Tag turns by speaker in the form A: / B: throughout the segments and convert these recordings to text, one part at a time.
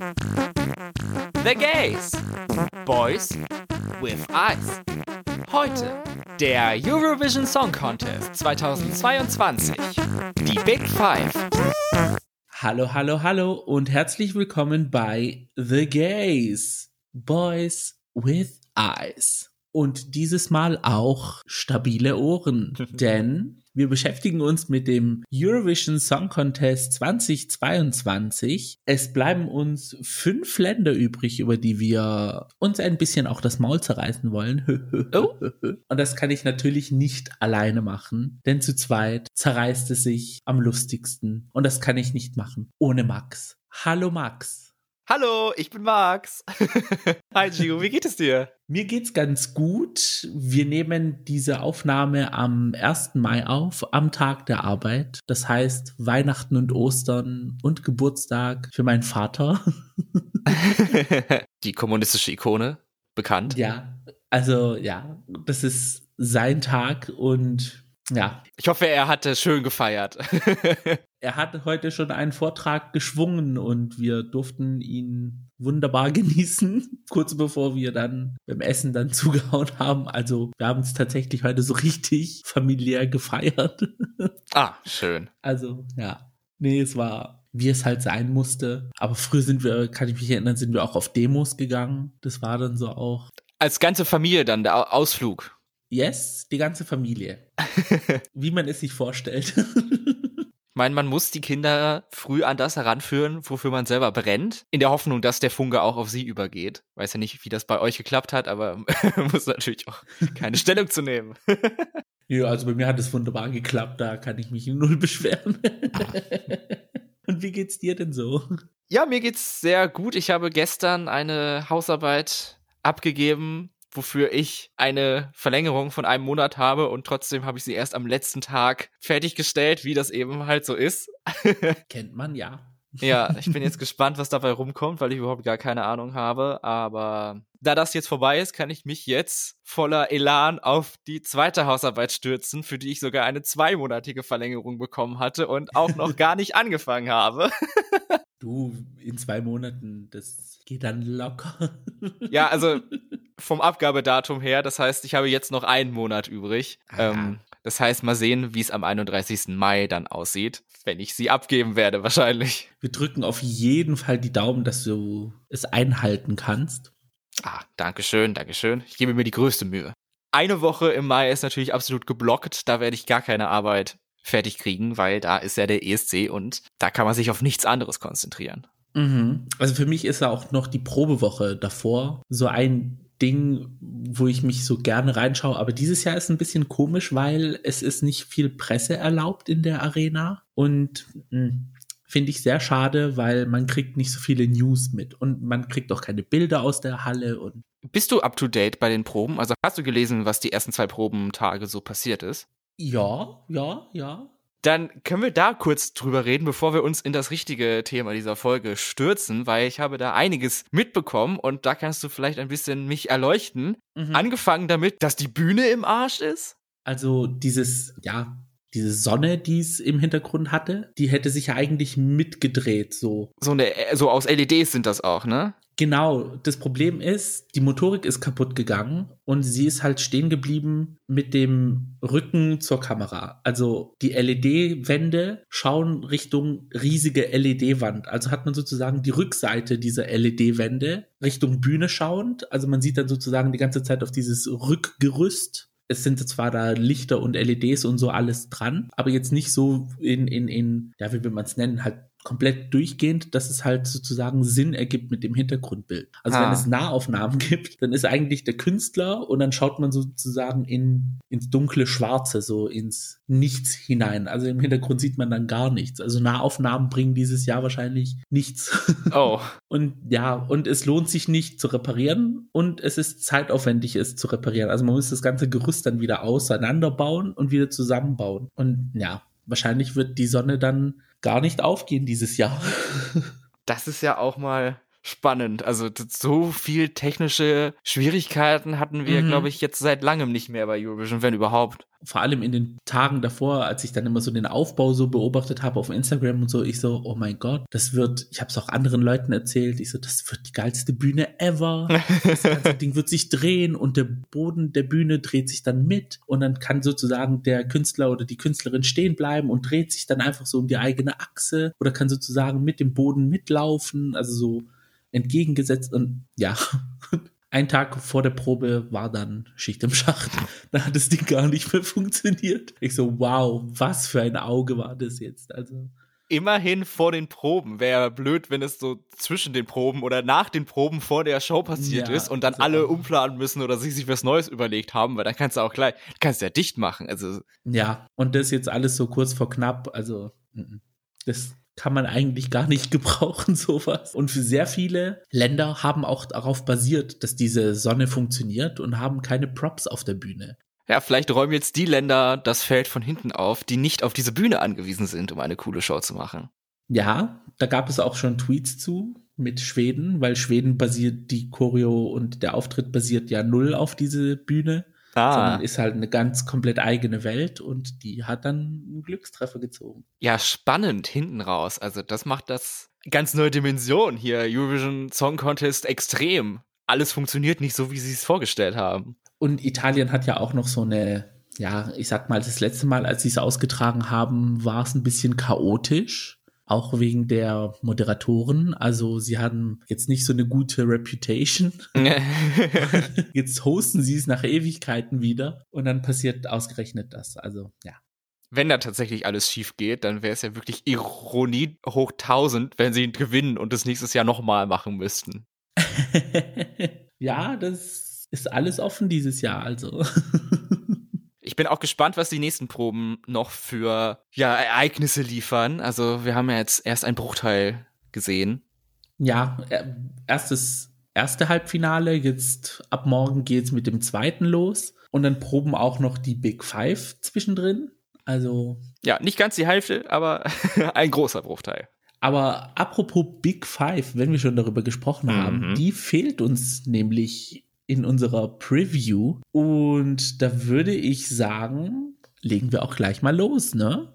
A: The Gays. Boys with Eyes. Heute der Eurovision Song Contest 2022. Die Big Five.
B: Hallo, hallo, hallo und herzlich willkommen bei The Gays. Boys with Eyes. Und dieses Mal auch stabile Ohren, denn wir beschäftigen uns mit dem Eurovision Song Contest 2022. Es bleiben uns fünf Länder übrig, über die wir uns ein bisschen auch das Maul zerreißen wollen. oh. Und das kann ich natürlich nicht alleine machen, denn zu zweit zerreißt es sich am lustigsten. Und das kann ich nicht machen ohne Max. Hallo Max.
A: Hallo, ich bin Max. Hi Gio, wie geht es dir?
B: Mir geht's ganz gut. Wir nehmen diese Aufnahme am 1. Mai auf, am Tag der Arbeit. Das heißt Weihnachten und Ostern und Geburtstag für meinen Vater.
A: Die kommunistische Ikone, bekannt.
B: Ja, also ja, das ist sein Tag und ja.
A: Ich hoffe, er hatte schön gefeiert.
B: er hat heute schon einen Vortrag geschwungen und wir durften ihn wunderbar genießen, kurz bevor wir dann beim Essen dann zugehauen haben. Also wir haben es tatsächlich heute so richtig familiär gefeiert.
A: Ah, schön.
B: Also ja, nee, es war, wie es halt sein musste. Aber früher sind wir, kann ich mich erinnern, sind wir auch auf Demos gegangen. Das war dann so auch.
A: Als ganze Familie dann, der Ausflug.
B: Yes, die ganze Familie. Wie man es sich vorstellt.
A: Ich meine, man muss die Kinder früh an das heranführen, wofür man selber brennt, in der Hoffnung, dass der Funke auch auf sie übergeht. Weiß ja nicht, wie das bei euch geklappt hat, aber muss natürlich auch keine Stellung zu nehmen.
B: ja, also bei mir hat es wunderbar geklappt, da kann ich mich null beschweren. Und wie geht's dir denn so?
A: Ja, mir geht's sehr gut. Ich habe gestern eine Hausarbeit abgegeben wofür ich eine Verlängerung von einem Monat habe und trotzdem habe ich sie erst am letzten Tag fertiggestellt, wie das eben halt so ist.
B: Kennt man ja.
A: Ja, ich bin jetzt gespannt, was dabei rumkommt, weil ich überhaupt gar keine Ahnung habe. Aber da das jetzt vorbei ist, kann ich mich jetzt voller Elan auf die zweite Hausarbeit stürzen, für die ich sogar eine zweimonatige Verlängerung bekommen hatte und auch noch gar nicht angefangen habe.
B: Du, in zwei Monaten, das geht dann locker.
A: Ja, also vom Abgabedatum her, das heißt, ich habe jetzt noch einen Monat übrig. Ähm, das heißt, mal sehen, wie es am 31. Mai dann aussieht, wenn ich sie abgeben werde, wahrscheinlich.
B: Wir drücken auf jeden Fall die Daumen, dass du es einhalten kannst.
A: Ah, danke schön, danke schön. Ich gebe mir die größte Mühe. Eine Woche im Mai ist natürlich absolut geblockt, da werde ich gar keine Arbeit fertig kriegen, weil da ist ja der ESC und da kann man sich auf nichts anderes konzentrieren.
B: Mhm. Also für mich ist ja auch noch die Probewoche davor so ein Ding, wo ich mich so gerne reinschaue. Aber dieses Jahr ist ein bisschen komisch, weil es ist nicht viel Presse erlaubt in der Arena und hm, finde ich sehr schade, weil man kriegt nicht so viele News mit und man kriegt auch keine Bilder aus der Halle und
A: bist du up to date bei den Proben? Also hast du gelesen, was die ersten zwei Probentage so passiert ist?
B: Ja, ja, ja.
A: Dann können wir da kurz drüber reden, bevor wir uns in das richtige Thema dieser Folge stürzen, weil ich habe da einiges mitbekommen und da kannst du vielleicht ein bisschen mich erleuchten. Mhm. Angefangen damit, dass die Bühne im Arsch ist.
B: Also dieses, ja, diese Sonne, die es im Hintergrund hatte, die hätte sich ja eigentlich mitgedreht, so.
A: So eine, so aus LEDs sind das auch, ne?
B: Genau, das Problem ist, die Motorik ist kaputt gegangen und sie ist halt stehen geblieben mit dem Rücken zur Kamera. Also die LED-Wände schauen Richtung riesige LED-Wand. Also hat man sozusagen die Rückseite dieser LED-Wände Richtung Bühne schauend. Also man sieht dann sozusagen die ganze Zeit auf dieses Rückgerüst es sind zwar da Lichter und LEDs und so alles dran, aber jetzt nicht so in, in, in, ja, wie will man es nennen, halt komplett durchgehend, dass es halt sozusagen Sinn ergibt mit dem Hintergrundbild. Also ah. wenn es Nahaufnahmen gibt, dann ist eigentlich der Künstler und dann schaut man sozusagen in, ins dunkle Schwarze, so ins Nichts hinein. Also im Hintergrund sieht man dann gar nichts. Also Nahaufnahmen bringen dieses Jahr wahrscheinlich nichts.
A: Oh.
B: und ja, und es lohnt sich nicht zu reparieren und es ist zeitaufwendig, es zu reparieren. Also man muss das ganze Gerüst dann wieder auseinanderbauen und wieder zusammenbauen. Und ja, wahrscheinlich wird die Sonne dann gar nicht aufgehen dieses Jahr.
A: Das ist ja auch mal spannend. Also so viel technische Schwierigkeiten hatten wir, mhm. glaube ich, jetzt seit langem nicht mehr bei Eurovision, wenn überhaupt
B: vor allem in den Tagen davor, als ich dann immer so den Aufbau so beobachtet habe auf Instagram und so, ich so, oh mein Gott, das wird, ich habe es auch anderen Leuten erzählt, ich so, das wird die geilste Bühne ever. Das ganze Ding wird sich drehen und der Boden der Bühne dreht sich dann mit und dann kann sozusagen der Künstler oder die Künstlerin stehen bleiben und dreht sich dann einfach so um die eigene Achse oder kann sozusagen mit dem Boden mitlaufen, also so entgegengesetzt und ja, ein Tag vor der Probe war dann Schicht im Schacht. Da hat das Ding gar nicht mehr funktioniert. Ich so, wow, was für ein Auge war das jetzt? Also.
A: Immerhin vor den Proben. Wäre blöd, wenn es so zwischen den Proben oder nach den Proben vor der Show passiert ja, ist und dann also alle umplanen müssen oder sich, sich was Neues überlegt haben, weil dann kannst du auch gleich, kannst du ja dicht machen. Also.
B: Ja, und das jetzt alles so kurz vor knapp, also, das kann man eigentlich gar nicht gebrauchen, sowas. Und für sehr viele Länder haben auch darauf basiert, dass diese Sonne funktioniert und haben keine Props auf der Bühne.
A: Ja, vielleicht räumen jetzt die Länder das Feld von hinten auf, die nicht auf diese Bühne angewiesen sind, um eine coole Show zu machen.
B: Ja, da gab es auch schon Tweets zu mit Schweden, weil Schweden basiert die Choreo und der Auftritt basiert ja null auf diese Bühne. Ah. Sondern ist halt eine ganz komplett eigene Welt und die hat dann einen Glückstreffer gezogen.
A: Ja, spannend hinten raus. Also das macht das ganz neue Dimension hier. Eurovision Song Contest extrem. Alles funktioniert nicht so, wie sie es vorgestellt haben.
B: Und Italien hat ja auch noch so eine, ja, ich sag mal, das letzte Mal, als sie es ausgetragen haben, war es ein bisschen chaotisch auch wegen der Moderatoren. Also sie haben jetzt nicht so eine gute Reputation. jetzt hosten sie es nach Ewigkeiten wieder und dann passiert ausgerechnet das. Also ja.
A: Wenn da tatsächlich alles schief geht, dann wäre es ja wirklich Ironie hoch 1000, wenn sie gewinnen und das nächstes Jahr nochmal machen müssten.
B: ja, das ist alles offen dieses Jahr, also.
A: Ich bin auch gespannt, was die nächsten Proben noch für ja, Ereignisse liefern. Also wir haben ja jetzt erst einen Bruchteil gesehen.
B: Ja, äh, erstes, erste Halbfinale. Jetzt ab morgen geht es mit dem zweiten los. Und dann proben auch noch die Big Five zwischendrin. Also.
A: Ja, nicht ganz die Hälfte, aber ein großer Bruchteil.
B: Aber apropos Big Five, wenn wir schon darüber gesprochen haben, mhm. die fehlt uns nämlich in unserer Preview. Und da würde ich sagen, legen wir auch gleich mal los, ne?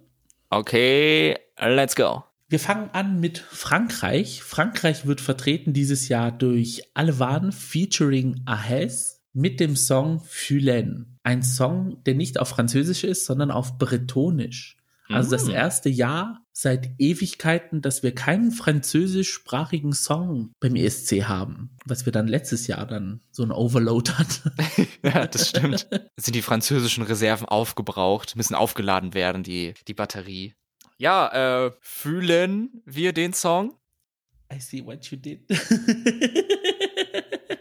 A: Okay, let's go.
B: Wir fangen an mit Frankreich. Frankreich wird vertreten dieses Jahr durch Alvan featuring Ahes mit dem Song Fulen. Ein Song, der nicht auf Französisch ist, sondern auf Bretonisch. Also das mm. erste Jahr seit Ewigkeiten, dass wir keinen französischsprachigen Song beim ESC haben, was wir dann letztes Jahr dann so ein Overload hatten.
A: ja, das stimmt. Sind die französischen Reserven aufgebraucht, müssen aufgeladen werden, die, die Batterie. Ja, äh, fühlen wir den Song?
B: I see what you did.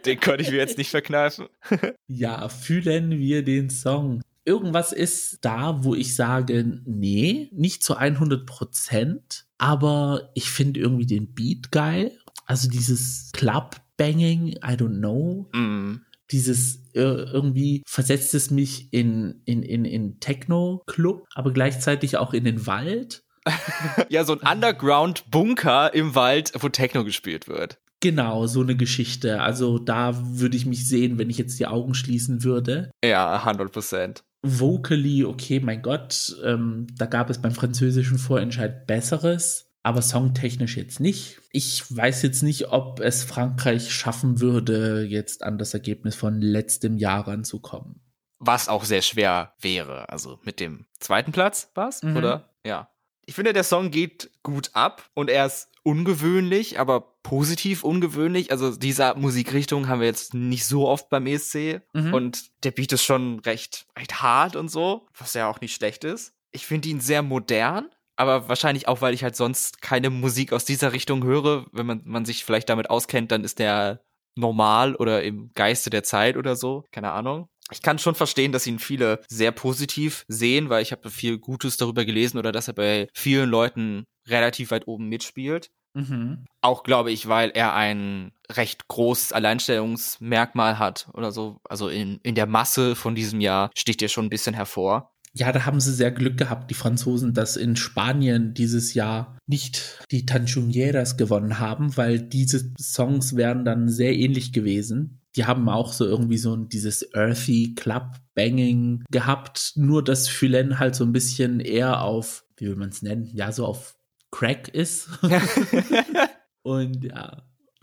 A: den konnte ich mir jetzt nicht verkneifen.
B: ja, fühlen wir den Song irgendwas ist da, wo ich sage, nee, nicht zu 100 Prozent, aber ich finde irgendwie den Beat geil. Also dieses Club-Banging, I don't know. Mm. Dieses äh, irgendwie versetzt es mich in, in, in, in Techno-Club, aber gleichzeitig auch in den Wald.
A: ja, so ein Underground-Bunker im Wald, wo Techno gespielt wird.
B: Genau, so eine Geschichte. Also da würde ich mich sehen, wenn ich jetzt die Augen schließen würde.
A: Ja, 100 Prozent
B: vocally, okay, mein Gott, ähm, da gab es beim französischen Vorentscheid Besseres, aber songtechnisch jetzt nicht. Ich weiß jetzt nicht, ob es Frankreich schaffen würde, jetzt an das Ergebnis von letztem Jahr ranzukommen.
A: Was auch sehr schwer wäre. Also mit dem zweiten Platz war es, mhm. oder? Ja. Ich finde, der Song geht gut ab und er ist ungewöhnlich, aber positiv ungewöhnlich. Also dieser Musikrichtung haben wir jetzt nicht so oft beim ESC mhm. und der Beat ist schon recht, recht hart und so, was ja auch nicht schlecht ist. Ich finde ihn sehr modern, aber wahrscheinlich auch, weil ich halt sonst keine Musik aus dieser Richtung höre. Wenn man, man sich vielleicht damit auskennt, dann ist der normal oder im Geiste der Zeit oder so. Keine Ahnung. Ich kann schon verstehen, dass ihn viele sehr positiv sehen, weil ich habe viel Gutes darüber gelesen oder dass er bei vielen Leuten relativ weit oben mitspielt. Mhm. Auch glaube ich, weil er ein recht großes Alleinstellungsmerkmal hat oder so. Also in, in der Masse von diesem Jahr sticht er schon ein bisschen hervor.
B: Ja, da haben sie sehr Glück gehabt, die Franzosen, dass in Spanien dieses Jahr nicht die Tanchunieras gewonnen haben, weil diese Songs wären dann sehr ähnlich gewesen. Die haben auch so irgendwie so dieses Earthy Club Banging gehabt, nur dass Phylen halt so ein bisschen eher auf, wie will man es nennen, ja, so auf Crack ist. Und ja.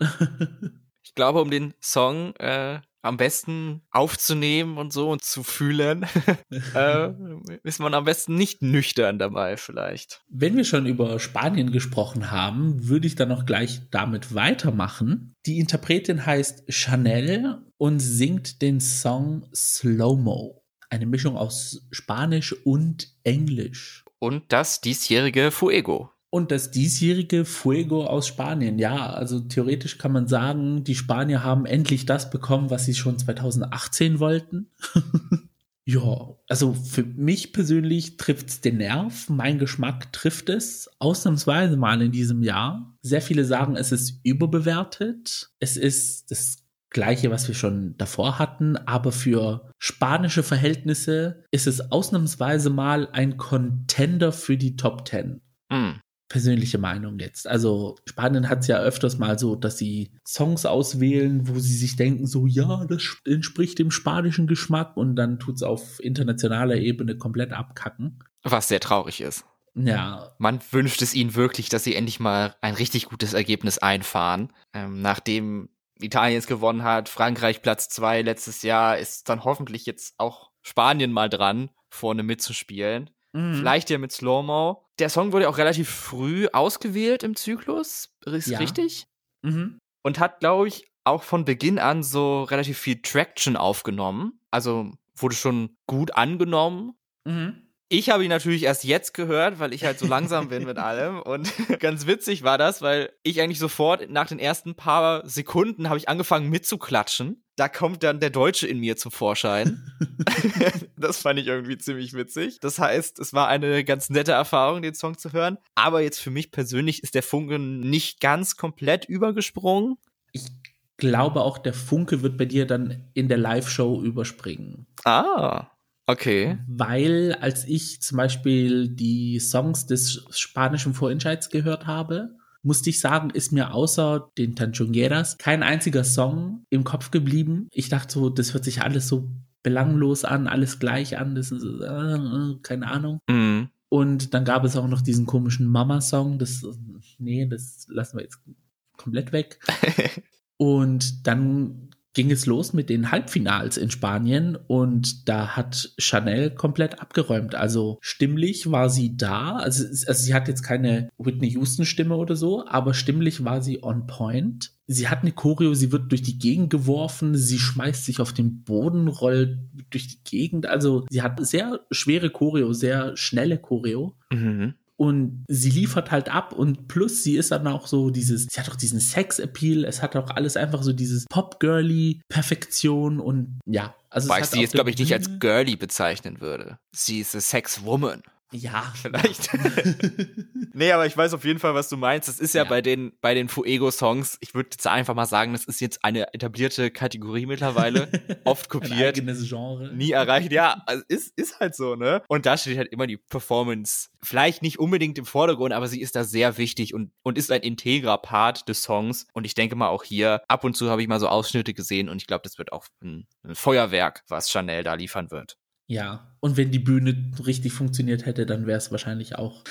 A: ich glaube, um den Song äh, am besten aufzunehmen und so und zu fühlen, äh, ist man am besten nicht nüchtern dabei vielleicht.
B: Wenn wir schon über Spanien gesprochen haben, würde ich dann noch gleich damit weitermachen. Die Interpretin heißt Chanel und singt den Song Slow-Mo. Eine Mischung aus Spanisch und Englisch.
A: Und das diesjährige Fuego.
B: Und das diesjährige Fuego aus Spanien, ja, also theoretisch kann man sagen, die Spanier haben endlich das bekommen, was sie schon 2018 wollten. ja, also für mich persönlich trifft es den Nerv, mein Geschmack trifft es ausnahmsweise mal in diesem Jahr. Sehr viele sagen, es ist überbewertet. Es ist das gleiche, was wir schon davor hatten, aber für spanische Verhältnisse ist es ausnahmsweise mal ein Contender für die Top 10. Mm persönliche Meinung jetzt. Also Spanien hat es ja öfters mal so, dass sie Songs auswählen, wo sie sich denken, so ja, das entspricht dem spanischen Geschmack und dann tut es auf internationaler Ebene komplett abkacken.
A: Was sehr traurig ist.
B: Ja.
A: Man wünscht es ihnen wirklich, dass sie endlich mal ein richtig gutes Ergebnis einfahren. Ähm, nachdem Italien es gewonnen hat, Frankreich Platz zwei letztes Jahr, ist dann hoffentlich jetzt auch Spanien mal dran, vorne mitzuspielen. Mhm. Vielleicht ja mit Slow-Mo. Der Song wurde auch relativ früh ausgewählt im Zyklus. Ist ja. richtig? Mhm. Und hat, glaube ich, auch von Beginn an so relativ viel Traction aufgenommen. Also wurde schon gut angenommen. Mhm. Ich habe ihn natürlich erst jetzt gehört, weil ich halt so langsam bin mit allem. Und ganz witzig war das, weil ich eigentlich sofort nach den ersten paar Sekunden habe ich angefangen mitzuklatschen. Da kommt dann der Deutsche in mir zum Vorschein. das fand ich irgendwie ziemlich witzig. Das heißt, es war eine ganz nette Erfahrung, den Song zu hören. Aber jetzt für mich persönlich ist der Funke nicht ganz komplett übergesprungen.
B: Ich glaube auch, der Funke wird bei dir dann in der Live-Show überspringen.
A: Ah. Okay.
B: Weil als ich zum Beispiel die Songs des spanischen Vorentscheids gehört habe, musste ich sagen, ist mir außer den Tanchongueras kein einziger Song im Kopf geblieben. Ich dachte so, das hört sich alles so belanglos an, alles gleich an, das ist äh, keine Ahnung. Mm. Und dann gab es auch noch diesen komischen Mama-Song, das, nee, das lassen wir jetzt komplett weg. Und dann ging es los mit den Halbfinals in Spanien und da hat Chanel komplett abgeräumt. Also stimmlich war sie da. Also, also sie hat jetzt keine Whitney Houston Stimme oder so, aber stimmlich war sie on point. Sie hat eine Choreo, sie wird durch die Gegend geworfen, sie schmeißt sich auf den Boden, rollt durch die Gegend. Also sie hat sehr schwere Choreo, sehr schnelle Choreo. Mhm und sie liefert halt ab und plus sie ist dann auch so dieses, sie hat auch diesen Sex-Appeal, es hat auch alles einfach so dieses Pop-Girly-Perfektion und ja.
A: Also Weil ich sie jetzt, glaube ich, nicht als Girly bezeichnen würde. Sie ist a Sex-Woman.
B: Ja.
A: Vielleicht. nee, aber ich weiß auf jeden Fall, was du meinst. Das ist ja, ja. bei den, bei den Fuego-Songs, ich würde jetzt einfach mal sagen, das ist jetzt eine etablierte Kategorie mittlerweile. Oft kopiert. Ein
B: eigenes Genre.
A: Nie erreicht. Ja, also ist, ist halt so, ne? Und da steht halt immer die Performance. Vielleicht nicht unbedingt im Vordergrund, aber sie ist da sehr wichtig und, und ist ein integrer Part des Songs. Und ich denke mal auch hier, ab und zu habe ich mal so Ausschnitte gesehen und ich glaube, das wird auch ein, ein Feuerwerk, was Chanel da liefern wird.
B: Ja, und wenn die Bühne richtig funktioniert hätte, dann wäre es wahrscheinlich auch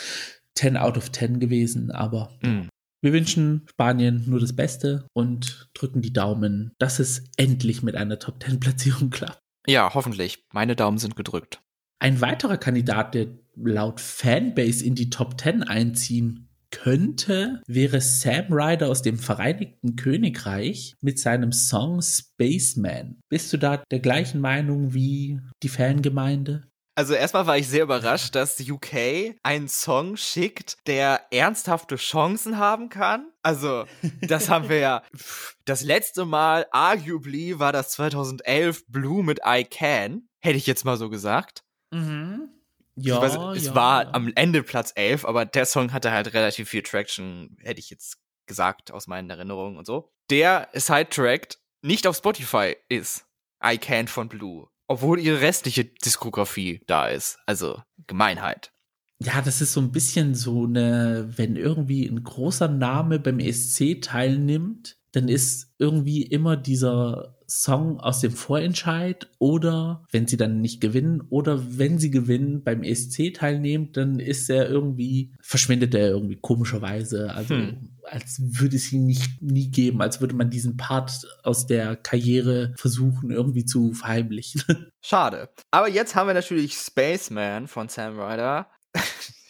B: 10 out of 10 gewesen. Aber mm. wir wünschen Spanien nur das Beste und drücken die Daumen, dass es endlich mit einer Top 10 Platzierung klappt.
A: Ja, hoffentlich. Meine Daumen sind gedrückt.
B: Ein weiterer Kandidat, der laut Fanbase in die Top 10 einziehen könnte, wäre Sam Ryder aus dem Vereinigten Königreich mit seinem Song Spaceman. Bist du da der gleichen Meinung wie die Fangemeinde?
A: Also erstmal war ich sehr überrascht, dass UK einen Song schickt, der ernsthafte Chancen haben kann. Also, das haben wir ja. Das letzte Mal, arguably, war das 2011 Blue mit I Can. Hätte ich jetzt mal so gesagt. Mhm. Ja, weiß, es ja, war ja. am Ende Platz 11, aber der Song hatte halt relativ viel Traction, hätte ich jetzt gesagt, aus meinen Erinnerungen und so. Der Sidetrack nicht auf Spotify ist I Can von Blue. Obwohl ihre restliche Diskografie da ist. Also Gemeinheit.
B: Ja, das ist so ein bisschen so eine, wenn irgendwie ein großer Name beim ESC teilnimmt, dann ist irgendwie immer dieser Song aus dem Vorentscheid oder wenn sie dann nicht gewinnen oder wenn sie gewinnen beim ESC teilnehmen, dann ist er irgendwie, verschwindet er irgendwie komischerweise. Also hm. als würde es ihn nicht nie geben, als würde man diesen Part aus der Karriere versuchen irgendwie zu verheimlichen.
A: Schade. Aber jetzt haben wir natürlich Spaceman von Sam Ryder.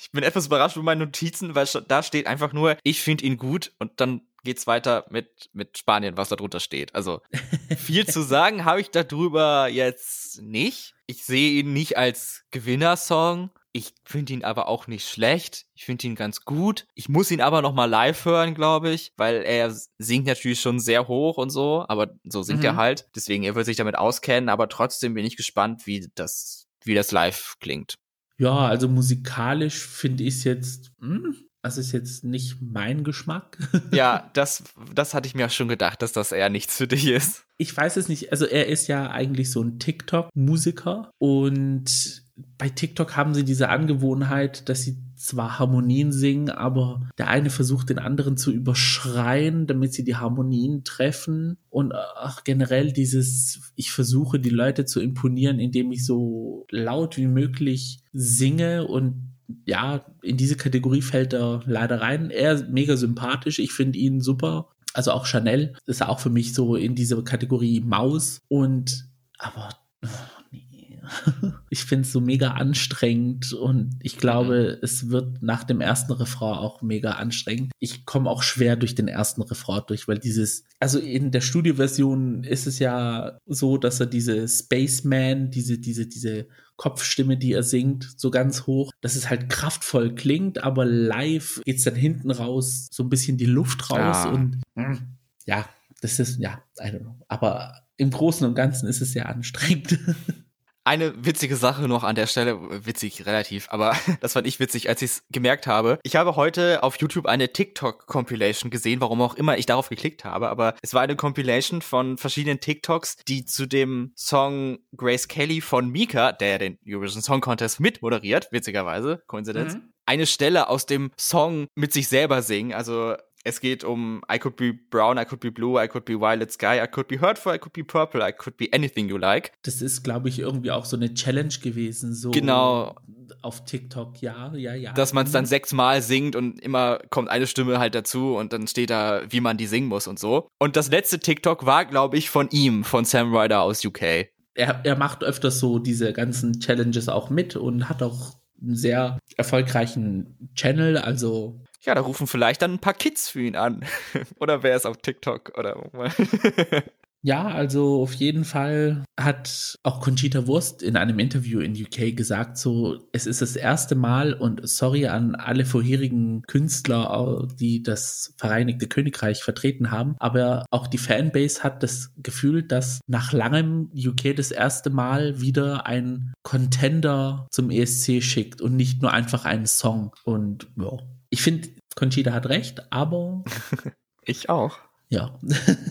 A: Ich bin etwas überrascht mit meinen Notizen, weil da steht einfach nur, ich finde ihn gut und dann geht's weiter mit, mit Spanien, was da drunter steht. Also viel zu sagen habe ich darüber jetzt nicht. Ich sehe ihn nicht als Gewinnersong. Ich finde ihn aber auch nicht schlecht. Ich finde ihn ganz gut. Ich muss ihn aber noch mal live hören, glaube ich, weil er singt natürlich schon sehr hoch und so, aber so singt mhm. er halt. Deswegen, er wird sich damit auskennen, aber trotzdem bin ich gespannt, wie das, wie das live klingt.
B: Ja, also musikalisch finde ich es jetzt, hm, das ist jetzt nicht mein Geschmack.
A: ja, das, das hatte ich mir auch schon gedacht, dass das eher nichts für dich ist.
B: Ich weiß es nicht. Also er ist ja eigentlich so ein TikTok-Musiker und bei TikTok haben sie diese Angewohnheit, dass sie zwar Harmonien singen, aber der eine versucht den anderen zu überschreien, damit sie die Harmonien treffen. Und auch generell dieses, ich versuche die Leute zu imponieren, indem ich so laut wie möglich singe und ja, in diese Kategorie fällt er leider rein. Er ist mega sympathisch. Ich finde ihn super. Also auch Chanel ist auch für mich so in diese Kategorie Maus. Und aber oh, nee. ich finde es so mega anstrengend und ich glaube, mhm. es wird nach dem ersten Refrain auch mega anstrengend. Ich komme auch schwer durch den ersten Refrain durch, weil dieses, also in der Studioversion ist es ja so, dass er diese Spaceman, diese, diese, diese Kopfstimme, die er singt, so ganz hoch, dass es halt kraftvoll klingt, aber live geht's dann hinten raus, so ein bisschen die Luft raus ja. und hm, ja, das ist, ja, I don't know. Aber im Großen und Ganzen ist es sehr anstrengend.
A: Eine witzige Sache noch an der Stelle, witzig relativ, aber das fand ich witzig, als ich es gemerkt habe. Ich habe heute auf YouTube eine TikTok-Compilation gesehen, warum auch immer ich darauf geklickt habe, aber es war eine Compilation von verschiedenen TikToks, die zu dem Song Grace Kelly von Mika, der den Eurovision Song Contest mit moderiert, witzigerweise, Koinzidenz, mhm. eine Stelle aus dem Song mit sich selber singen. Also es geht um I could be brown, I could be blue, I could be violet sky, I could be hurtful, I could be purple, I could be anything you like.
B: Das ist, glaube ich, irgendwie auch so eine Challenge gewesen, so
A: genau.
B: auf TikTok, ja, ja, ja.
A: Dass man es dann sechsmal singt und immer kommt eine Stimme halt dazu und dann steht da, wie man die singen muss und so. Und das letzte TikTok war, glaube ich, von ihm, von Sam Ryder aus UK.
B: Er, er macht öfters so diese ganzen Challenges auch mit und hat auch einen sehr erfolgreichen Channel, also
A: ja, da rufen vielleicht dann ein paar Kids für ihn an. oder wer ist auf TikTok oder
B: Ja, also auf jeden Fall hat auch Conchita Wurst in einem Interview in UK gesagt, so, es ist das erste Mal und sorry an alle vorherigen Künstler, die das Vereinigte Königreich vertreten haben, aber auch die Fanbase hat das Gefühl, dass nach langem UK das erste Mal wieder ein Contender zum ESC schickt und nicht nur einfach einen Song. Und ja, ich finde, Conchita hat recht, aber.
A: ich auch.
B: Ja.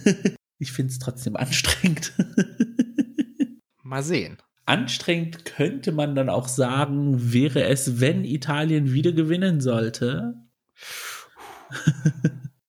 B: ich finde es trotzdem anstrengend.
A: Mal sehen.
B: Anstrengend könnte man dann auch sagen, wäre es, wenn Italien wieder gewinnen sollte.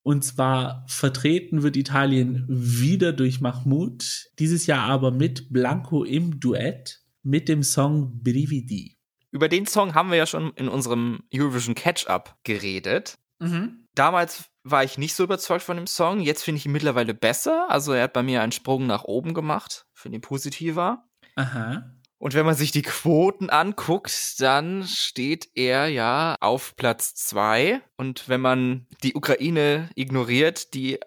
B: Und zwar vertreten wird Italien wieder durch Mahmoud, dieses Jahr aber mit Blanco im Duett mit dem Song Brividi.
A: Über den Song haben wir ja schon in unserem Eurovision Catch-up geredet. Mhm. Damals war ich nicht so überzeugt von dem Song. Jetzt finde ich ihn mittlerweile besser. Also er hat bei mir einen Sprung nach oben gemacht. Finde ihn positiver.
B: Aha.
A: Und wenn man sich die Quoten anguckt, dann steht er ja auf Platz zwei. Und wenn man die Ukraine ignoriert, die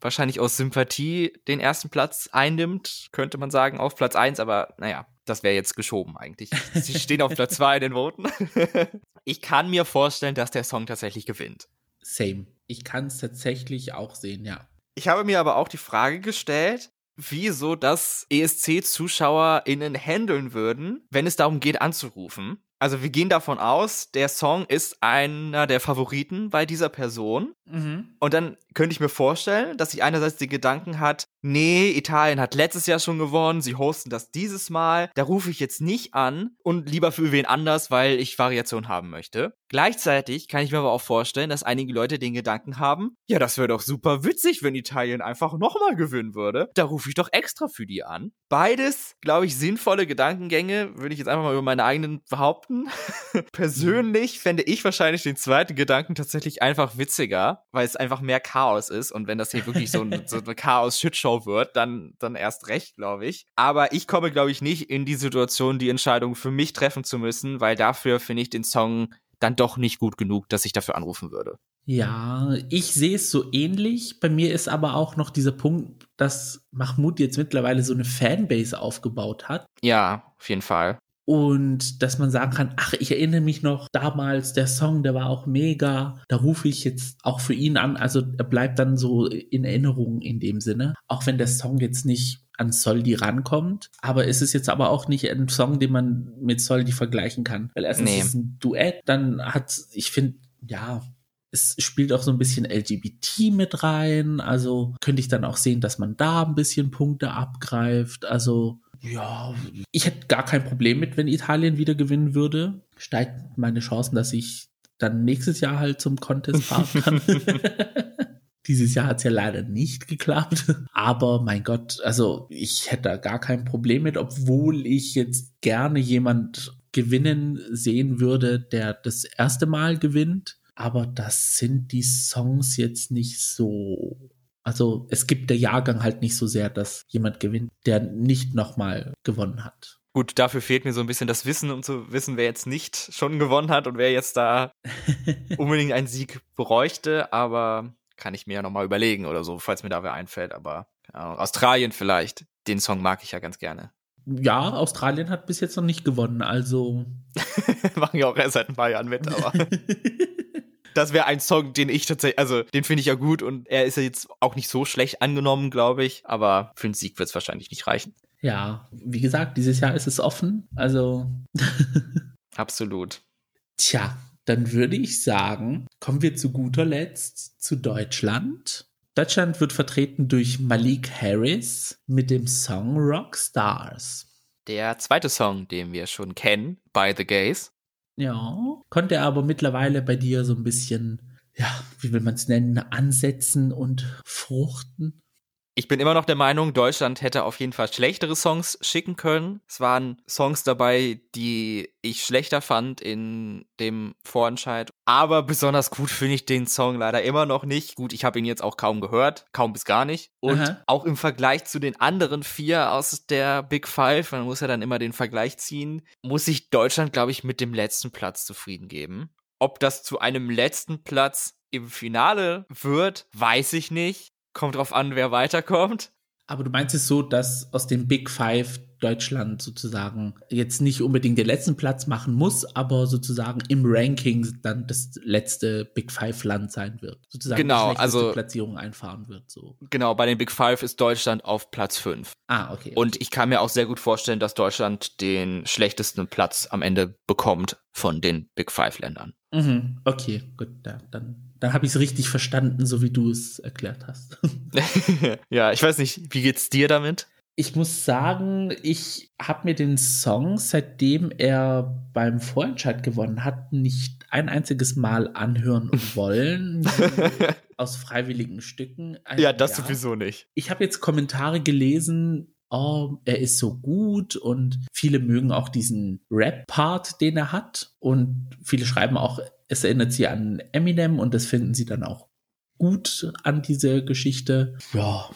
A: wahrscheinlich aus Sympathie den ersten Platz einnimmt, könnte man sagen, auf Platz eins. Aber naja, das wäre jetzt geschoben eigentlich. Sie stehen auf Platz 2 in den Voten. ich kann mir vorstellen, dass der Song tatsächlich gewinnt.
B: Same. Ich kann es tatsächlich auch sehen, ja.
A: Ich habe mir aber auch die Frage gestellt, wieso das ESC-ZuschauerInnen handeln würden, wenn es darum geht, anzurufen. Also wir gehen davon aus, der Song ist einer der Favoriten bei dieser Person. Mhm. Und dann könnte ich mir vorstellen, dass sie einerseits die Gedanken hat, nee, Italien hat letztes Jahr schon gewonnen, sie hosten das dieses Mal, da rufe ich jetzt nicht an und lieber für wen anders, weil ich Variation haben möchte. Gleichzeitig kann ich mir aber auch vorstellen, dass einige Leute den Gedanken haben, ja, das wäre doch super witzig, wenn Italien einfach nochmal gewinnen würde. Da rufe ich doch extra für die an. Beides, glaube ich, sinnvolle Gedankengänge, würde ich jetzt einfach mal über meine eigenen behaupten. Persönlich fände ich wahrscheinlich den zweiten Gedanken tatsächlich einfach witziger, weil es einfach mehr Chaos ist und wenn das hier wirklich so, ein, so Chaos-Shitshow wird, dann, dann erst recht, glaube ich. Aber ich komme, glaube ich, nicht in die Situation, die Entscheidung für mich treffen zu müssen, weil dafür finde ich den Song dann doch nicht gut genug, dass ich dafür anrufen würde.
B: Ja, ich sehe es so ähnlich. Bei mir ist aber auch noch dieser Punkt, dass Mahmoud jetzt mittlerweile so eine Fanbase aufgebaut hat.
A: Ja, auf jeden Fall.
B: Und dass man sagen kann, ach, ich erinnere mich noch damals, der Song, der war auch mega. Da rufe ich jetzt auch für ihn an. Also er bleibt dann so in Erinnerung in dem Sinne. Auch wenn der Song jetzt nicht an Soldi rankommt. Aber es ist jetzt aber auch nicht ein Song, den man mit Soldi vergleichen kann. Weil erstens nee. ist es ein Duett, dann hat, ich finde, ja, es spielt auch so ein bisschen LGBT mit rein. Also könnte ich dann auch sehen, dass man da ein bisschen Punkte abgreift. Also ja, ich hätte gar kein Problem mit, wenn Italien wieder gewinnen würde. Steigt meine Chancen, dass ich dann nächstes Jahr halt zum Contest fahren kann. Dieses Jahr hat es ja leider nicht geklappt. Aber mein Gott, also ich hätte da gar kein Problem mit, obwohl ich jetzt gerne jemand gewinnen sehen würde, der das erste Mal gewinnt. Aber das sind die Songs jetzt nicht so. Also es gibt der Jahrgang halt nicht so sehr, dass jemand gewinnt, der nicht nochmal gewonnen hat.
A: Gut, dafür fehlt mir so ein bisschen das Wissen, um zu wissen, wer jetzt nicht schon gewonnen hat und wer jetzt da unbedingt einen Sieg bräuchte. Aber kann ich mir ja nochmal überlegen oder so, falls mir da wer einfällt. Aber ja, Australien vielleicht. Den Song mag ich ja ganz gerne.
B: Ja, Australien hat bis jetzt noch nicht gewonnen, also.
A: Machen ja auch erst seit ein paar Jahren mit, aber. das wäre ein Song, den ich tatsächlich, also den finde ich ja gut und er ist ja jetzt auch nicht so schlecht angenommen, glaube ich, aber für einen Sieg wird es wahrscheinlich nicht reichen.
B: Ja, wie gesagt, dieses Jahr ist es offen, also.
A: Absolut.
B: Tja, dann würde ich sagen, kommen wir zu guter Letzt zu Deutschland. Deutschland wird vertreten durch Malik Harris mit dem Song Rockstars.
A: Der zweite Song, den wir schon kennen, By the Gays.
B: Ja, konnte aber mittlerweile bei dir so ein bisschen, ja, wie will man es nennen, ansetzen und fruchten.
A: Ich bin immer noch der Meinung, Deutschland hätte auf jeden Fall schlechtere Songs schicken können. Es waren Songs dabei, die ich schlechter fand in dem Vorentscheid. Aber besonders gut finde ich den Song leider immer noch nicht. Gut, ich habe ihn jetzt auch kaum gehört, kaum bis gar nicht. Und Aha. auch im Vergleich zu den anderen vier aus der Big Five, man muss ja dann immer den Vergleich ziehen, muss ich Deutschland, glaube ich, mit dem letzten Platz zufrieden geben. Ob das zu einem letzten Platz im Finale wird, weiß ich nicht. Kommt drauf an, wer weiterkommt.
B: Aber du meinst es so, dass aus dem Big Five Deutschland sozusagen jetzt nicht unbedingt den letzten Platz machen muss, aber sozusagen im Ranking dann das letzte Big Five Land sein wird. Sozusagen
A: genau, die also
B: Platzierung einfahren wird. So.
A: Genau, bei den Big Five ist Deutschland auf Platz 5.
B: Ah, okay.
A: Und ich kann mir auch sehr gut vorstellen, dass Deutschland den schlechtesten Platz am Ende bekommt von den Big Five Ländern.
B: Mhm, okay, gut, ja, dann dann habe ich es richtig verstanden, so wie du es erklärt hast.
A: ja, ich weiß nicht, wie geht's dir damit?
B: Ich muss sagen, ich habe mir den Song, seitdem er beim Vorentscheid gewonnen hat, nicht ein einziges Mal anhören wollen. aus freiwilligen Stücken.
A: Also, ja, das ja. sowieso nicht.
B: Ich habe jetzt Kommentare gelesen, oh, er ist so gut und viele mögen auch diesen Rap-Part, den er hat. Und viele schreiben auch, es erinnert sie an Eminem und das finden sie dann auch gut an diese Geschichte.
A: Ja,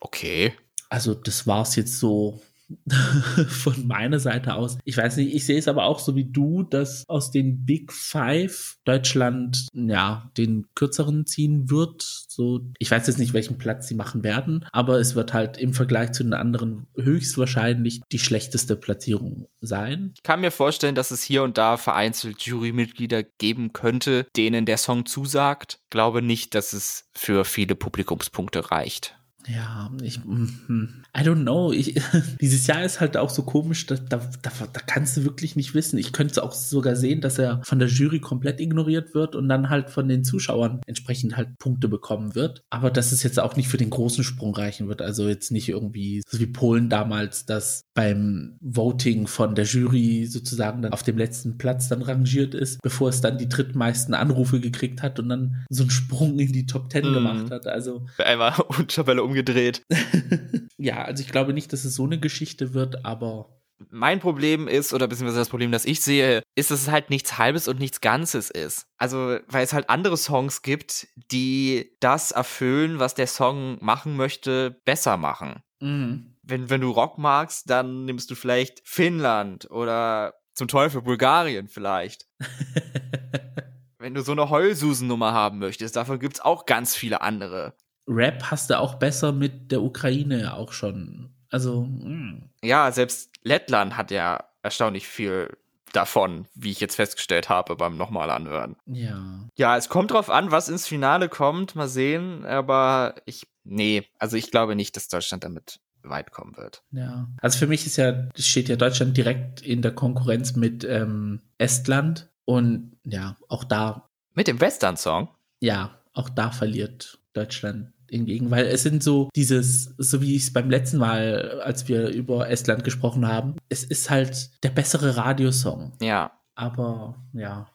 A: okay.
B: Also das war's jetzt so von meiner Seite aus. Ich weiß nicht, ich sehe es aber auch so wie du, dass aus den Big Five Deutschland ja den kürzeren ziehen wird. So, ich weiß jetzt nicht, welchen Platz sie machen werden, aber es wird halt im Vergleich zu den anderen höchstwahrscheinlich die schlechteste Platzierung sein.
A: Ich kann mir vorstellen, dass es hier und da vereinzelt Jurymitglieder geben könnte, denen der Song zusagt. Glaube nicht, dass es für viele Publikumspunkte reicht.
B: Ja, ich, mm, I don't know. Ich, dieses Jahr ist halt auch so komisch, da, da, da, da kannst du wirklich nicht wissen. Ich könnte auch sogar sehen, dass er von der Jury komplett ignoriert wird und dann halt von den Zuschauern entsprechend halt Punkte bekommen wird. Aber dass es jetzt auch nicht für den großen Sprung reichen wird. Also jetzt nicht irgendwie so wie Polen damals, dass beim Voting von der Jury sozusagen dann auf dem letzten Platz dann rangiert ist, bevor es dann die drittmeisten Anrufe gekriegt hat und dann so einen Sprung in die Top Ten mm. gemacht hat. Also
A: einmal Tabelle umgedreht.
B: ja, also ich glaube nicht, dass es so eine Geschichte wird, aber
A: mein Problem ist, oder beziehungsweise das Problem, das ich sehe, ist, dass es halt nichts Halbes und nichts Ganzes ist. Also, weil es halt andere Songs gibt, die das erfüllen, was der Song machen möchte, besser machen. Mhm. Wenn, wenn du Rock magst, dann nimmst du vielleicht Finnland oder zum Teufel Bulgarien vielleicht. wenn du so eine Heulsusen-Nummer haben möchtest, davon gibt's auch ganz viele andere.
B: Rap hast du auch besser mit der Ukraine auch schon. Also. Mh.
A: Mm. Ja, selbst Lettland hat ja erstaunlich viel davon, wie ich jetzt festgestellt habe beim nochmal anhören.
B: Ja.
A: Ja, es kommt drauf an, was ins Finale kommt. Mal sehen. Aber ich, nee, also ich glaube nicht, dass Deutschland damit weit kommen wird.
B: Ja. Also für mich ist ja, steht ja Deutschland direkt in der Konkurrenz mit ähm, Estland. Und ja, auch da.
A: Mit dem Western-Song?
B: Ja, auch da verliert Deutschland hingegen, weil es sind so dieses, so wie ich es beim letzten Mal, als wir über Estland gesprochen haben, es ist halt der bessere Radiosong.
A: Ja.
B: Aber ja.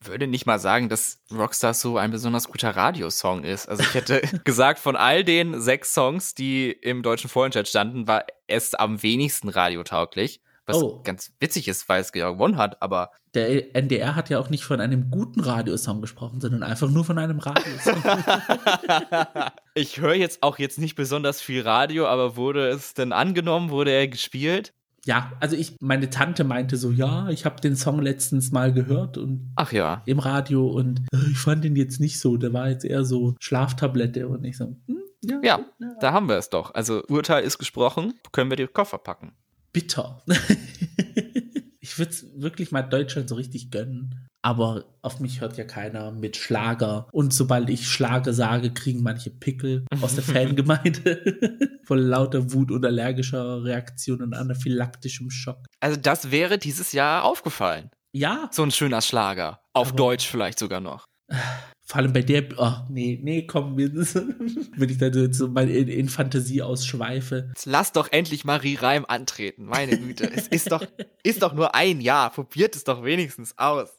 A: Würde nicht mal sagen, dass Rockstar so ein besonders guter Radiosong ist. Also ich hätte gesagt, von all den sechs Songs, die im deutschen Vorentscheid standen, war es am wenigsten radiotauglich. Was oh. ganz witzig ist, weil es gewonnen hat, aber.
B: Der NDR hat ja auch nicht von einem guten Radiosong gesprochen, sondern einfach nur von einem Radiosong.
A: ich höre jetzt auch jetzt nicht besonders viel Radio, aber wurde es denn angenommen? Wurde er gespielt?
B: Ja, also ich, meine Tante meinte so, ja, ich habe den Song letztens mal gehört und
A: ach ja
B: im Radio und äh, ich fand den jetzt nicht so. Der war jetzt eher so Schlaftablette und ich so, hm,
A: ja, ja, ja, da haben wir es doch. Also Urteil ist gesprochen, können wir die Koffer packen
B: bitter. ich würde es wirklich mal Deutschland so richtig gönnen. Aber auf mich hört ja keiner mit Schlager. Und sobald ich Schlager sage, kriegen manche Pickel aus der Fangemeinde. Voll lauter Wut und allergischer Reaktion und anaphylaktischem Schock.
A: Also das wäre dieses Jahr aufgefallen.
B: Ja.
A: So ein schöner Schlager. Auf Aber Deutsch vielleicht sogar noch.
B: Vor allem bei der, oh, nee, nee, komm, wenn ich da so in, in, Fantasie ausschweife.
A: Lass doch endlich Marie Reim antreten, meine Güte. es ist doch, ist doch nur ein Jahr, probiert es doch wenigstens aus.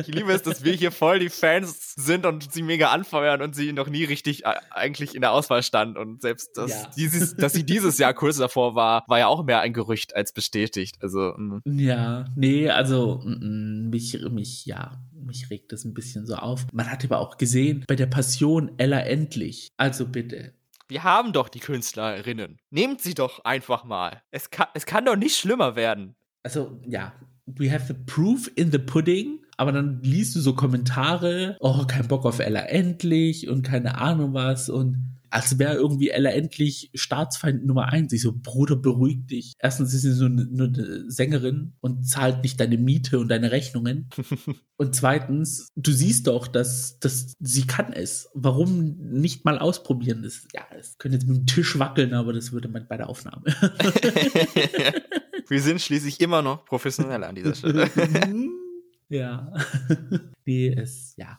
A: Ich liebe es, dass wir hier voll die Fans sind und sie mega anfeuern und sie noch nie richtig äh, eigentlich in der Auswahl stand. Und selbst, dass, ja. dieses, dass sie dieses Jahr kurz davor war, war ja auch mehr ein Gerücht als bestätigt. Also,
B: mh. Ja, nee, also mh, mich, mich, ja, mich regt das ein bisschen so auf. Man hat aber auch gesehen, bei der Passion Ella endlich. Also bitte.
A: Wir haben doch die Künstlerinnen. Nehmt sie doch einfach mal. Es kann, es kann doch nicht schlimmer werden.
B: Also, ja, we have the proof in the pudding. Aber dann liest du so Kommentare, oh, kein Bock auf Ella endlich und keine Ahnung was und als wäre irgendwie Ella endlich Staatsfeind Nummer eins. Ich so, Bruder, beruhig dich. Erstens ist sie so eine, nur eine Sängerin und zahlt nicht deine Miete und deine Rechnungen. und zweitens, du siehst doch, dass, dass sie kann es. Warum nicht mal ausprobieren? Das, ja, es könnte jetzt mit dem Tisch wackeln, aber das würde man bei der Aufnahme.
A: Wir sind schließlich immer noch professionell an dieser Stelle.
B: ja. nee, es, ja.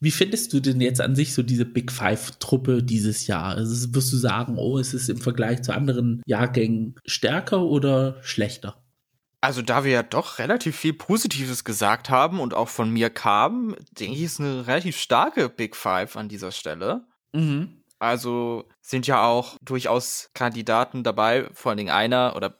B: Wie findest du denn jetzt an sich so diese Big Five-Truppe dieses Jahr? Also wirst du sagen, oh, ist es im Vergleich zu anderen Jahrgängen stärker oder schlechter?
A: Also da wir ja doch relativ viel Positives gesagt haben und auch von mir kam, denke ich, ist eine relativ starke Big Five an dieser Stelle. Mhm. Also sind ja auch durchaus Kandidaten dabei, vor allen Dingen einer oder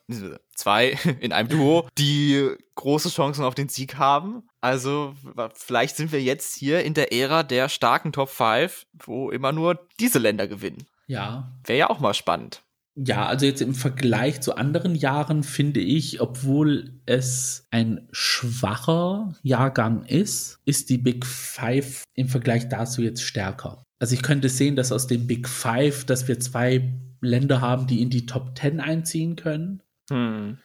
A: zwei in einem Duo, die große Chancen auf den Sieg haben. Also vielleicht sind wir jetzt hier in der Ära der starken Top 5, wo immer nur diese Länder gewinnen.
B: Ja.
A: Wäre ja auch mal spannend.
B: Ja, also jetzt im Vergleich zu anderen Jahren finde ich, obwohl es ein schwacher Jahrgang ist, ist die Big Five im Vergleich dazu jetzt stärker. Also ich könnte sehen, dass aus dem Big Five, dass wir zwei Länder haben, die in die Top Ten einziehen können. Hm.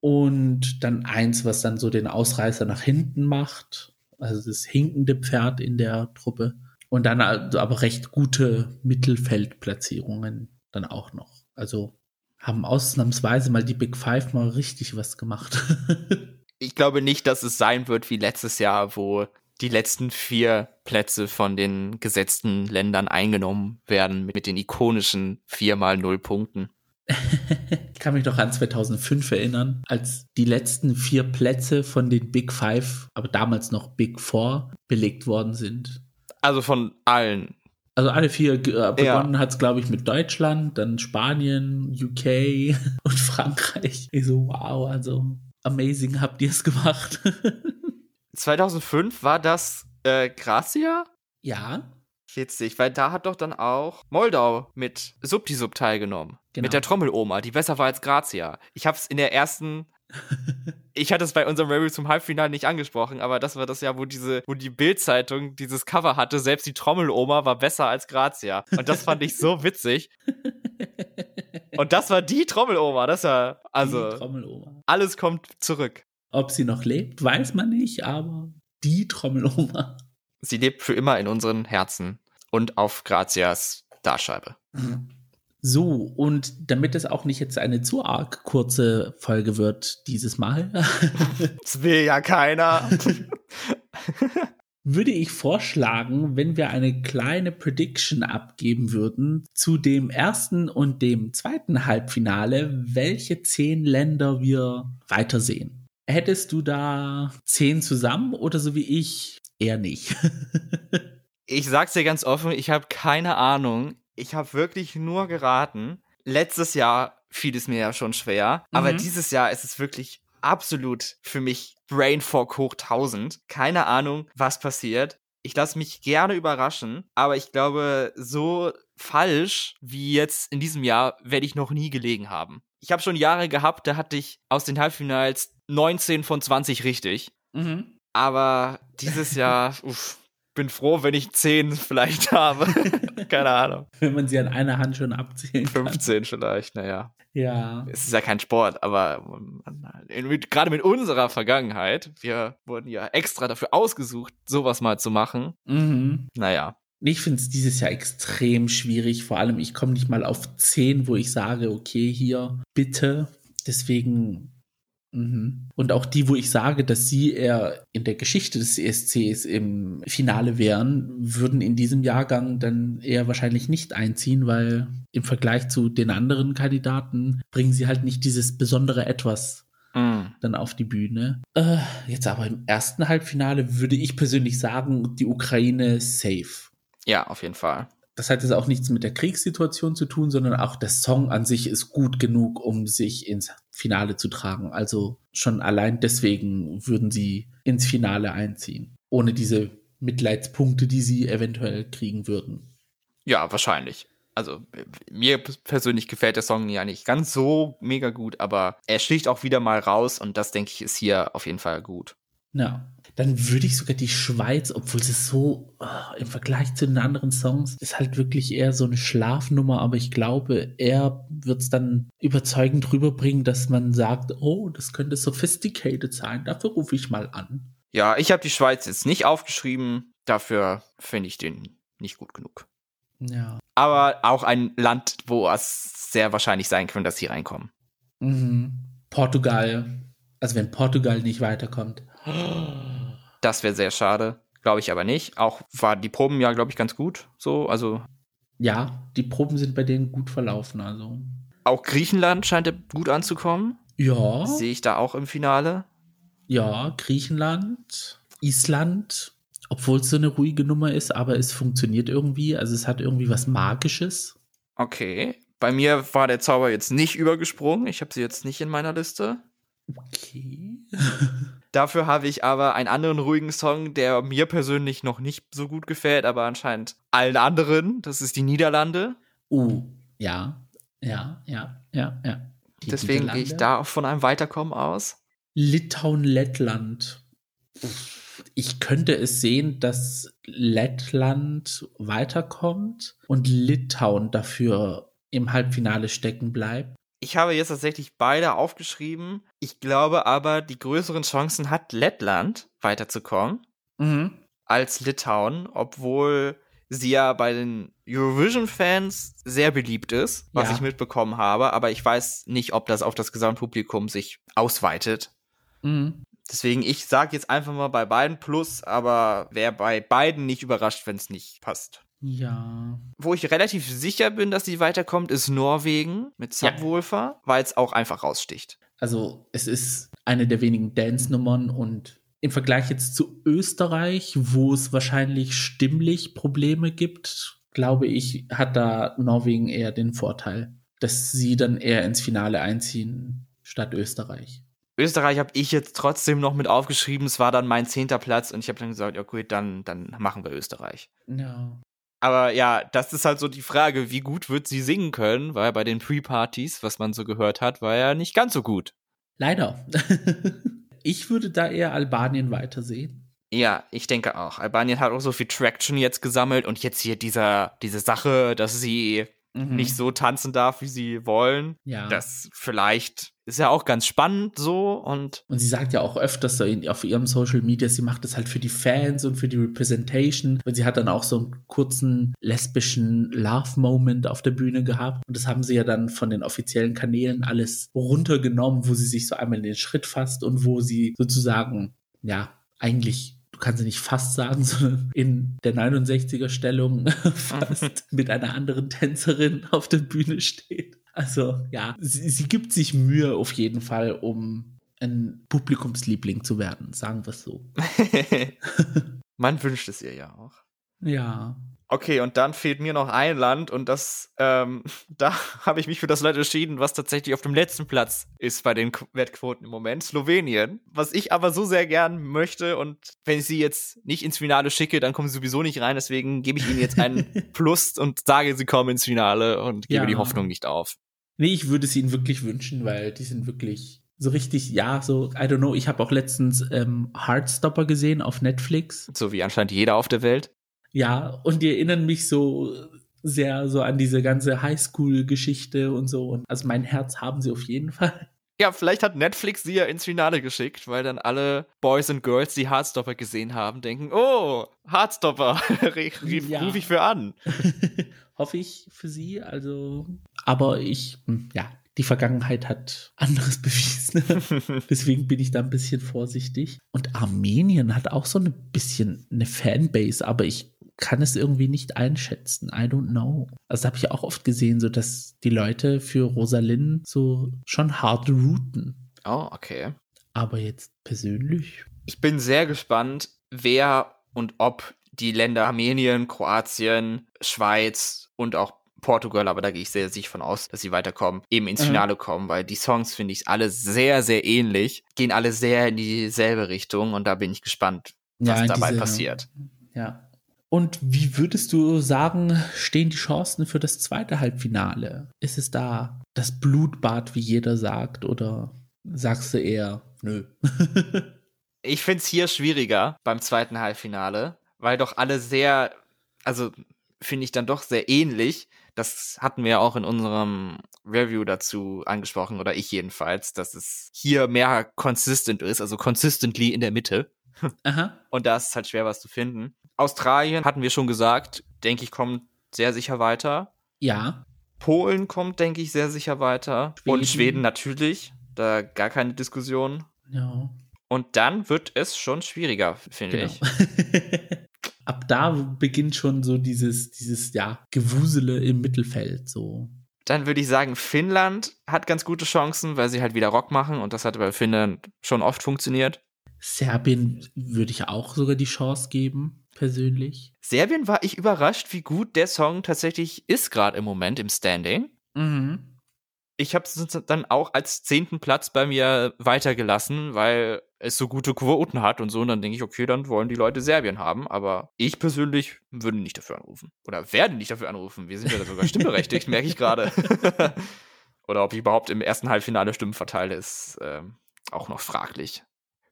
B: Und dann eins, was dann so den Ausreißer nach hinten macht. Also das hinkende Pferd in der Truppe. Und dann aber recht gute Mittelfeldplatzierungen dann auch noch. Also haben ausnahmsweise mal die Big Five mal richtig was gemacht.
A: ich glaube nicht, dass es sein wird wie letztes Jahr, wo die letzten vier Plätze von den gesetzten Ländern eingenommen werden mit den ikonischen viermal null Punkten.
B: ich kann mich noch an 2005 erinnern, als die letzten vier Plätze von den Big Five, aber damals noch Big Four, belegt worden sind.
A: Also von allen.
B: Also alle vier äh, begonnen ja. hat es, glaube ich, mit Deutschland, dann Spanien, UK und Frankreich. Ich so, wow, also amazing habt ihr es gemacht.
A: 2005 war das äh, Grazia?
B: Ja.
A: Witzig, weil da hat doch dann auch Moldau mit Subtisub teilgenommen. Genau. Mit der Trommeloma, die besser war als Grazia. Ich hab's in der ersten. ich hatte es bei unserem Review zum Halbfinale nicht angesprochen, aber das war das Jahr, wo diese, wo die Bildzeitung dieses Cover hatte. Selbst die Trommeloma war besser als Grazia. Und das fand ich so witzig. Und das war die Trommeloma. Das war, also. Die Trommeloma. Alles kommt zurück.
B: Ob sie noch lebt, weiß man nicht, aber die Trommeloma.
A: Sie lebt für immer in unseren Herzen und auf Grazias Darscheibe.
B: So, und damit es auch nicht jetzt eine zu arg kurze Folge wird dieses Mal.
A: das will ja keiner.
B: würde ich vorschlagen, wenn wir eine kleine Prediction abgeben würden zu dem ersten und dem zweiten Halbfinale, welche zehn Länder wir weitersehen. Hättest du da zehn zusammen oder so wie ich eher nicht?
A: ich sag's dir ganz offen, ich habe keine Ahnung. Ich habe wirklich nur geraten. Letztes Jahr fiel es mir ja schon schwer, mhm. aber dieses Jahr ist es wirklich absolut für mich Brainfog hoch 1000. Keine Ahnung, was passiert. Ich lasse mich gerne überraschen, aber ich glaube, so falsch wie jetzt in diesem Jahr werde ich noch nie gelegen haben. Ich habe schon Jahre gehabt, da hatte ich aus den Halbfinals 19 von 20 richtig. Mhm. Aber dieses Jahr, uff, bin froh, wenn ich 10 vielleicht habe. Keine Ahnung.
B: Wenn man sie an einer Hand schon abzählen
A: 15 kann. vielleicht, naja.
B: Ja.
A: Es ist ja kein Sport, aber gerade mit unserer Vergangenheit, wir wurden ja extra dafür ausgesucht, sowas mal zu machen. Mhm. Naja.
B: Ich finde es dieses Jahr extrem schwierig. Vor allem, ich komme nicht mal auf 10, wo ich sage, okay, hier, bitte. Deswegen Mhm. Und auch die, wo ich sage, dass sie eher in der Geschichte des ESCs im Finale wären, würden in diesem Jahrgang dann eher wahrscheinlich nicht einziehen, weil im Vergleich zu den anderen Kandidaten bringen sie halt nicht dieses besondere Etwas mhm. dann auf die Bühne. Äh, jetzt aber im ersten Halbfinale würde ich persönlich sagen, die Ukraine safe.
A: Ja, auf jeden Fall
B: das hat jetzt auch nichts mit der Kriegssituation zu tun, sondern auch der Song an sich ist gut genug, um sich ins Finale zu tragen. Also schon allein deswegen würden sie ins Finale einziehen, ohne diese Mitleidspunkte, die sie eventuell kriegen würden.
A: Ja, wahrscheinlich. Also mir persönlich gefällt der Song ja nicht ganz so mega gut, aber er sticht auch wieder mal raus und das denke ich ist hier auf jeden Fall gut.
B: Ja, dann würde ich sogar die Schweiz, obwohl sie so oh, im Vergleich zu den anderen Songs ist halt wirklich eher so eine Schlafnummer, aber ich glaube, er wird es dann überzeugend rüberbringen, dass man sagt, oh, das könnte sophisticated sein, dafür rufe ich mal an.
A: Ja, ich habe die Schweiz jetzt nicht aufgeschrieben, dafür finde ich den nicht gut genug.
B: Ja.
A: Aber auch ein Land, wo es sehr wahrscheinlich sein könnte, dass sie reinkommen.
B: Mhm. Portugal. Also wenn Portugal nicht weiterkommt.
A: Das wäre sehr schade. Glaube ich aber nicht. Auch war die Proben ja, glaube ich, ganz gut. So, also.
B: Ja, die Proben sind bei denen gut verlaufen, also.
A: Auch Griechenland scheint gut anzukommen.
B: Ja.
A: Sehe ich da auch im Finale.
B: Ja, Griechenland, Island, obwohl es so eine ruhige Nummer ist, aber es funktioniert irgendwie. Also es hat irgendwie was Magisches.
A: Okay. Bei mir war der Zauber jetzt nicht übergesprungen. Ich habe sie jetzt nicht in meiner Liste.
B: Okay.
A: Dafür habe ich aber einen anderen ruhigen Song, der mir persönlich noch nicht so gut gefällt, aber anscheinend allen anderen. Das ist die Niederlande.
B: Uh, ja, ja, ja, ja, ja.
A: Die Deswegen gehe ich da auch von einem Weiterkommen aus.
B: Litauen, Lettland. Ich könnte es sehen, dass Lettland weiterkommt und Litauen dafür im Halbfinale stecken bleibt.
A: Ich habe jetzt tatsächlich beide aufgeschrieben. Ich glaube aber, die größeren Chancen hat Lettland weiterzukommen
B: mhm.
A: als Litauen, obwohl sie ja bei den Eurovision-Fans sehr beliebt ist, was
B: Ja.
A: ich mitbekommen habe, aber ich weiß nicht, ob das auf das Gesamtpublikum sich ausweitet.
B: Mhm.
A: Deswegen, ich sage jetzt einfach mal bei beiden Plus, aber wäre bei beiden nicht überrascht, wenn es nicht passt.
B: Ja.
A: Wo ich relativ sicher bin, dass sie weiterkommt, ist Norwegen mit
B: Ja.
A: Subwoofer, weil es auch einfach raussticht.
B: Also es ist eine der wenigen Dance-Nummern und im Vergleich jetzt zu Österreich, wo es wahrscheinlich stimmlich Probleme gibt, glaube ich, hat da Norwegen eher den Vorteil, dass sie dann eher ins Finale einziehen statt Österreich.
A: Österreich habe ich jetzt trotzdem noch mit aufgeschrieben. Es war dann mein zehnter Platz und ich habe dann gesagt, ja gut, dann, dann machen wir Österreich.
B: Ja.
A: Aber ja, das ist halt so die Frage, wie gut wird sie singen können, weil bei den Pre-Partys, was man so gehört hat, war ja nicht ganz so gut.
B: Leider. ich würde da eher Albanien weitersehen.
A: Ja, ich denke auch. Albanien hat auch so viel Traction jetzt gesammelt und jetzt hier dieser, diese Sache, dass sie
B: Mhm.
A: nicht so tanzen darf, wie sie wollen.
B: Ja.
A: Das vielleicht ist ja auch ganz spannend so und
B: Und sie sagt ja auch öfters so in, auf ihrem Social Media, sie macht das halt für die Fans und für die Representation. Und sie hat dann auch so einen kurzen lesbischen Love-Moment auf der Bühne gehabt. Und das haben sie ja dann von den offiziellen Kanälen alles runtergenommen, wo sie sich so einmal in den Schritt fasst und wo sie sozusagen, ja, eigentlich, du kannst sie nicht fast sagen, sondern in der 69er Stellung fast mit einer anderen Tänzerin auf der Bühne steht. Also ja, sie, sie gibt sich Mühe auf jeden Fall, um ein Publikumsliebling zu werden, sagen wir es so.
A: man wünscht es ihr ja auch.
B: Ja.
A: Okay, und dann fehlt mir noch ein Land und das, ähm, da habe ich mich für das Land entschieden, was tatsächlich auf dem letzten Platz ist bei den Qu- Wettquoten im Moment, Slowenien. Was ich aber so sehr gern möchte und wenn ich sie jetzt nicht ins Finale schicke, dann kommen sie sowieso nicht rein, deswegen gebe ich ihnen jetzt einen Plus und sage, sie kommen ins Finale und gebe
B: Ja.
A: die Hoffnung nicht auf.
B: Nee, ich würde es ihnen wirklich wünschen, weil die sind wirklich so richtig, ja, so, I don't know, ich habe auch letztens ähm, Heartstopper gesehen auf Netflix.
A: So wie anscheinend jeder auf der Welt.
B: Ja, und die erinnern mich so sehr so an diese ganze Highschool-Geschichte und so. Und also mein Herz haben sie auf jeden Fall.
A: Ja, vielleicht hat Netflix sie ja ins Finale geschickt, weil dann alle Boys und Girls, die Heartstopper gesehen haben, denken, oh, Heartstopper,
B: Ja.
A: rufe ich für an.
B: Hoffe ich für sie. Also, aber ich, hm, ja, die Vergangenheit hat anderes bewiesen. Deswegen bin ich da ein bisschen vorsichtig. Und Armenien hat auch so ein bisschen eine Fanbase, aber ich kann es irgendwie nicht einschätzen. I don't know. Also habe ich auch oft gesehen, so dass die Leute für Rosalind so schon hart routen.
A: Oh, okay.
B: Aber jetzt persönlich.
A: Ich bin sehr gespannt, wer und ob die Länder Armenien, Kroatien, Schweiz und auch Portugal, aber da gehe ich sehr sicher von aus, dass sie weiterkommen, eben ins
B: Mhm.
A: Finale kommen, weil die Songs finde ich alle sehr, sehr ähnlich, gehen alle sehr in dieselbe Richtung und da bin ich gespannt, was
B: in
A: dabei
B: diese-
A: passiert.
B: Ja. Und wie würdest du sagen, stehen die Chancen für das zweite Halbfinale? Ist es da das Blutbad, wie jeder sagt, oder sagst du eher, nö?
A: Ich finde es hier schwieriger beim zweiten Halbfinale, weil doch alle sehr, also finde ich dann doch sehr ähnlich. Das hatten wir auch in unserem Review dazu angesprochen, oder ich jedenfalls, dass es hier mehr consistent ist, also consistently in der Mitte.
B: Aha.
A: Und da ist es halt schwer, was zu finden. Australien hatten wir schon gesagt, denke ich, kommt sehr sicher weiter.
B: Ja.
A: Polen kommt, denke ich, sehr sicher weiter.
B: Schweden.
A: Und Schweden natürlich. Da gar keine Diskussion.
B: Ja.
A: Und dann wird es schon schwieriger, finde
B: Genau.
A: ich.
B: Da beginnt schon so dieses, dieses, ja, Gewusele im Mittelfeld, so.
A: Dann würde ich sagen, Finnland hat ganz gute Chancen, weil sie halt wieder Rock machen und das hat bei Finnland schon oft funktioniert.
B: Serbien würde ich auch sogar die Chance geben, persönlich.
A: Serbien war ich überrascht, wie gut der Song tatsächlich ist gerade im Moment im Standing.
B: Mhm.
A: Ich habe es dann auch als zehnten Platz bei mir weitergelassen, weil es so gute Quoten hat und so. Und dann denke ich, okay, dann wollen die Leute Serbien haben. Aber ich persönlich würde nicht dafür anrufen. Oder werde nicht dafür anrufen. Wir sind ja sogar stimmberechtigt, merke ich gerade. Oder ob ich überhaupt im ersten Halbfinale Stimmen verteile, ist ähm, auch noch fraglich.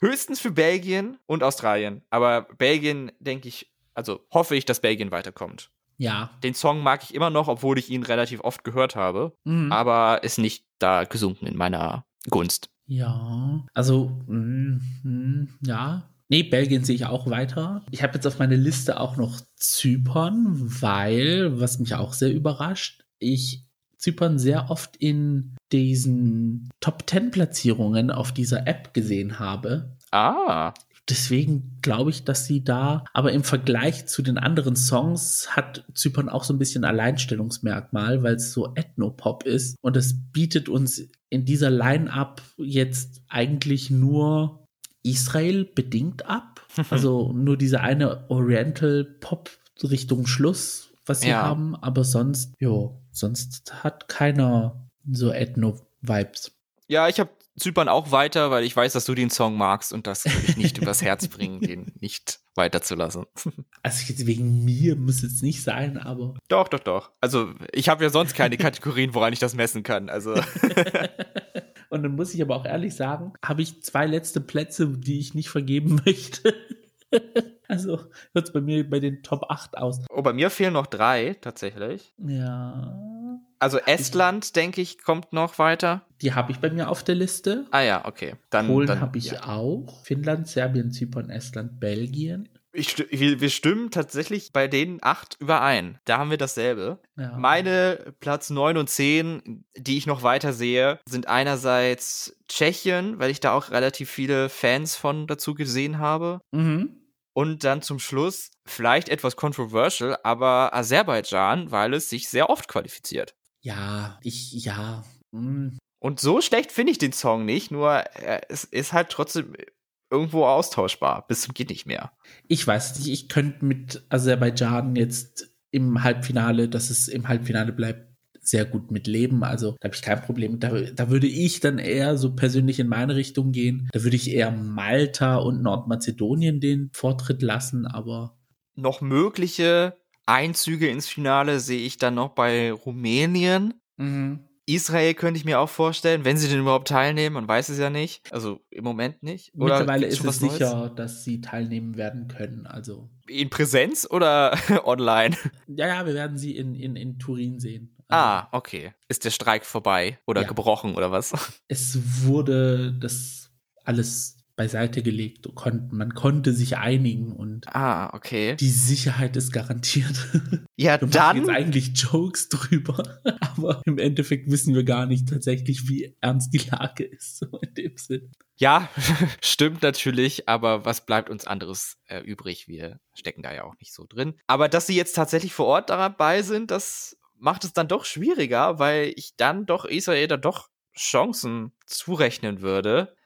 A: Höchstens für Belgien und Australien. Aber Belgien, denke ich, also hoffe ich, dass Belgien weiterkommt.
B: Ja.
A: Den Song mag ich immer noch, obwohl ich ihn relativ oft gehört habe
B: Mhm.
A: aber ist nicht da gesunken in meiner Gunst.
B: Ja, also, mm, mm, ja, Nee, Belgien sehe ich auch weiter. Ich habe jetzt auf meiner Liste auch noch Zypern, weil, was mich auch sehr überrascht, ich Zypern sehr oft in diesen Top 10 Platzierungen auf dieser App gesehen habe.
A: Ah.
B: Deswegen glaube ich, dass sie da, aber im Vergleich zu den anderen Songs hat Zypern auch so ein bisschen Alleinstellungsmerkmal, weil es so Ethnopop ist und es bietet uns in dieser Line-up jetzt eigentlich nur Israel bedingt ab. Also nur diese eine Oriental Pop Richtung Schluss, was sie
A: Ja.
B: haben, aber sonst, jo, sonst hat keiner so Ethno-Vibes.
A: Ja, ich habe Zypern auch weiter, weil ich weiß, dass du den Song magst und das will ich nicht übers Herz bringen, den nicht weiterzulassen.
B: Also jetzt wegen mir muss es nicht sein, aber
A: Doch, doch, doch. Also ich habe ja sonst keine Kategorien, woran ich das messen kann. Also
B: Und dann muss ich aber auch ehrlich sagen, habe ich zwei letzte Plätze, die ich nicht vergeben möchte. also hört es bei mir bei den Top 8 aus.
A: oh, bei mir fehlen noch drei tatsächlich.
B: Ja.
A: Also Estland, denke ich, kommt noch weiter.
B: Die habe ich bei mir auf der Liste.
A: Ah ja, okay. Dann,
B: Polen
A: dann
B: habe ich
A: ja.
B: auch. Finnland, Serbien, Zypern, Estland, Belgien.
A: Ich, wir, wir stimmen tatsächlich bei den acht überein. Da haben wir dasselbe.
B: Ja.
A: Meine Platz 9 und 10, die ich noch weiter sehe, sind einerseits Tschechien, weil ich da auch relativ viele Fans von dazu gesehen habe.
B: Mhm.
A: Und dann zum Schluss, vielleicht etwas controversial, aber Aserbaidschan, weil es sich sehr oft qualifiziert.
B: Ja, ich, ja. mm.
A: Und so schlecht finde ich den Song nicht, nur äh, es ist halt trotzdem irgendwo austauschbar. Bis zum geht nicht mehr.
B: Ich weiß nicht, ich könnte mit Aserbaidschan jetzt im Halbfinale, dass es im Halbfinale bleibt, sehr gut mit leben. Also da habe ich kein Problem. Da, da würde ich dann eher so persönlich in meine Richtung gehen. Da würde ich eher Malta und Nordmazedonien den Vortritt lassen, aber
A: Noch mögliche Einzüge ins Finale sehe ich dann noch bei Rumänien. Israel könnte ich mir auch vorstellen, wenn sie denn überhaupt teilnehmen, man weiß es ja nicht. Also im Moment nicht. Oder
B: mittlerweile ist es
A: Neues?
B: sicher, dass sie teilnehmen werden können. Also
A: In Präsenz oder online?
B: ja, ja, wir werden sie in, in, in Turin sehen. Also,
A: Ah, okay. Ist der Streik vorbei oder
B: Ja.
A: gebrochen oder was?
B: es wurde das alles beiseite gelegt. und Kon man konnte sich einigen und
A: Ah, okay.
B: die Sicherheit ist garantiert.
A: Ja,
B: Wir machen jetzt
A: dann.
B: eigentlich Jokes drüber, aber im Endeffekt wissen wir gar nicht tatsächlich, wie ernst die Lage ist, so in dem Sinn.
A: Ja, stimmt natürlich, aber was bleibt uns anderes äh, übrig? Wir stecken da ja auch nicht so drin. Aber dass sie jetzt tatsächlich vor Ort dabei sind, das macht es dann doch schwieriger, weil ich dann doch Israel da doch Chancen zurechnen würde.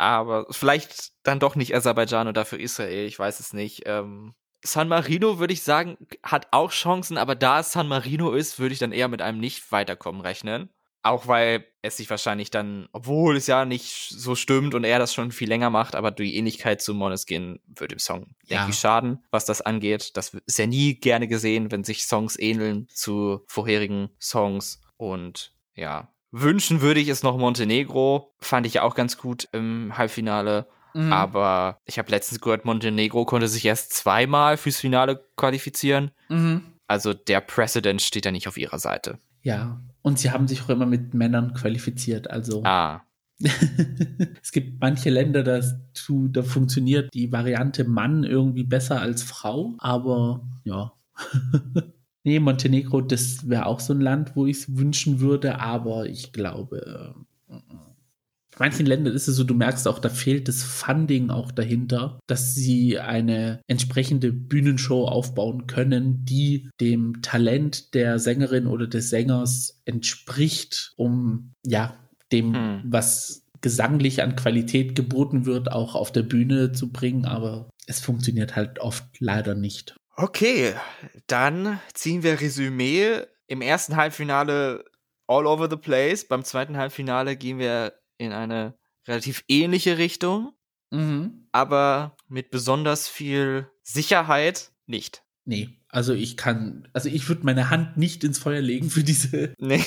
A: Aber vielleicht dann doch nicht Aserbaidschan und dafür Israel, ich weiß es nicht. Ähm, San Marino, würde ich sagen, hat auch Chancen, aber da es San Marino ist, würde ich dann eher mit einem Nicht-Weiterkommen rechnen. Auch weil es sich wahrscheinlich dann, obwohl es ja nicht so stimmt und er das schon viel länger macht, aber die Ähnlichkeit zu Måneskin würde dem Song,
B: Ja.
A: denke ich, schaden, was das angeht. Das ist ja nie gerne gesehen, wenn sich Songs ähneln zu vorherigen Songs. Und ja, wünschen würde ich es noch Montenegro. Fand ich ja auch ganz gut im Halbfinale.
B: Mhm.
A: Aber ich habe letztens gehört, Montenegro konnte sich erst zweimal fürs Finale qualifizieren.
B: Mhm.
A: Also der Precedent steht da nicht auf ihrer Seite.
B: Ja, und sie haben sich auch immer mit Männern qualifiziert. Also
A: Ah,
B: es gibt manche Länder, dazu, da funktioniert die Variante Mann irgendwie besser als Frau, aber ja. nee, Montenegro, das wäre auch so ein Land, wo ich es wünschen würde, aber ich glaube, äh, in manchen Ländern ist es so, du merkst auch, da fehlt das Funding auch dahinter, dass sie eine entsprechende Bühnenshow aufbauen können, die dem Talent der Sängerin oder des Sängers entspricht, um ja dem,
A: Hm.
B: was gesanglich an Qualität geboten wird, auch auf der Bühne zu bringen, aber es funktioniert halt oft leider nicht.
A: Okay, dann ziehen wir Resümee. Im ersten Halbfinale all over the place. Beim zweiten Halbfinale gehen wir in eine relativ ähnliche Richtung, aber mit besonders viel Sicherheit nicht.
B: Nee, also ich kann, also ich würde meine Hand nicht ins Feuer legen für diese
A: Nee.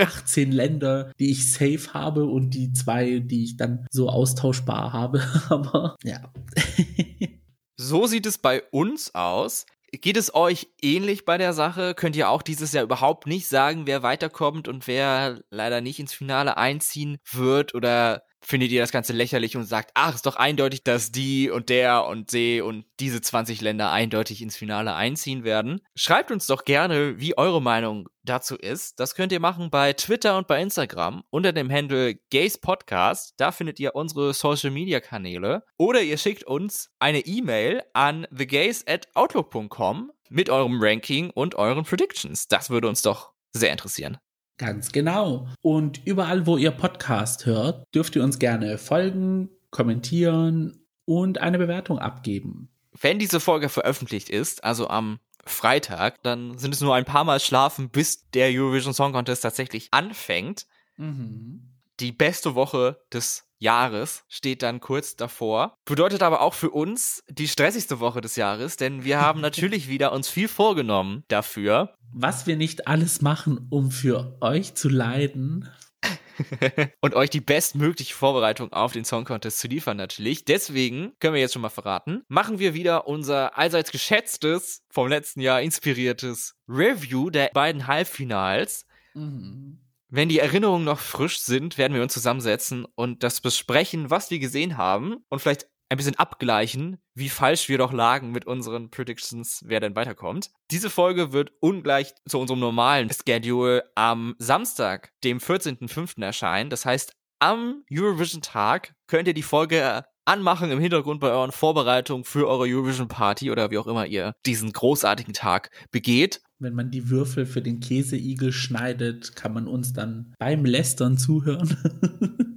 B: 18 Länder, die ich safe habe und die zwei, die ich dann so austauschbar habe. Aber ja.
A: so sieht es bei uns aus. Geht es euch ähnlich bei der Sache? Könnt ihr auch dieses Jahr überhaupt nicht sagen, wer weiterkommt und wer leider nicht ins Finale einziehen wird? Oder findet ihr das Ganze lächerlich und sagt, ach, ist doch eindeutig, dass die und der und sie und diese 20 Länder eindeutig ins Finale einziehen werden? Schreibt uns doch gerne, wie eure Meinung dazu ist. Das könnt ihr machen bei Twitter und bei Instagram unter dem Handle Gays Podcast. Da findet ihr unsere Social Media Kanäle. Oder ihr schickt uns eine E-Mail an thegays at outlook.com mit eurem Ranking und euren Predictions. Das würde uns doch sehr interessieren.
B: Ganz genau. Und überall, wo ihr Podcast hört, dürft ihr uns gerne folgen, kommentieren und eine Bewertung abgeben.
A: Wenn diese Folge veröffentlicht ist, also am Freitag, dann sind es nur ein paar Mal schlafen, bis der Eurovision Song Contest tatsächlich anfängt. Mhm. Die beste Woche des Jahres steht dann kurz davor. Bedeutet aber auch für uns die stressigste Woche des Jahres, denn wir haben natürlich wieder uns viel vorgenommen dafür.
B: Was wir nicht alles machen, um für euch zu leiden.
A: und euch die bestmögliche Vorbereitung auf den Song Contest zu liefern natürlich. Deswegen können wir jetzt schon mal verraten, machen wir wieder unser allseits geschätztes, vom letzten Jahr inspiriertes Review der beiden Halbfinals. Mhm. Wenn die Erinnerungen noch frisch sind, werden wir uns zusammensetzen und das besprechen, was wir gesehen haben und vielleicht ein bisschen abgleichen, wie falsch wir doch lagen mit unseren Predictions, wer denn weiterkommt. Diese Folge wird ungleich zu unserem normalen Schedule am Samstag, dem 14.05. erscheinen. Das heißt, am Eurovision-Tag könnt ihr die Folge anmachen im Hintergrund bei euren Vorbereitungen für eure Eurovision Party oder wie auch immer ihr diesen großartigen Tag begeht.
B: Wenn man die Würfel für den Käseigel schneidet, kann man uns dann beim Lästern zuhören.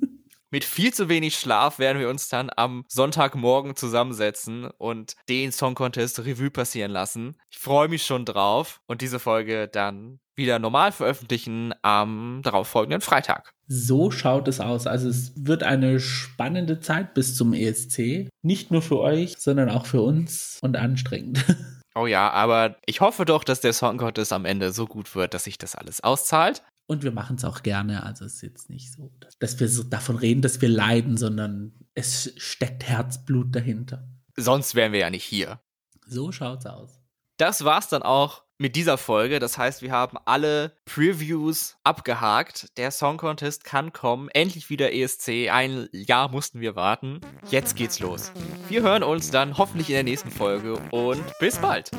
A: Mit viel zu wenig Schlaf werden wir uns dann am Sonntagmorgen zusammensetzen und den Song Contest Revue passieren lassen. Ich freue mich schon drauf und diese Folge dann wieder normal veröffentlichen am darauffolgenden Freitag.
B: So schaut es aus. Also es wird eine spannende Zeit bis zum ESC. Nicht nur für euch, sondern auch für uns und anstrengend.
A: Oh ja, aber ich hoffe doch, dass der Song Contest am Ende so gut wird, dass sich das alles auszahlt.
B: Und wir machen es auch gerne. Also es ist jetzt nicht so, dass wir so davon reden, dass wir leiden, sondern es steckt Herzblut dahinter.
A: Sonst wären wir ja nicht hier.
B: So schaut's aus.
A: Das war's dann auch mit dieser Folge. Das heißt, wir haben alle Previews abgehakt. Der Song Contest kann kommen. Endlich wieder ESC. Ein Jahr mussten wir warten. Jetzt geht's los. Wir hören uns dann hoffentlich in der nächsten Folge und bis bald.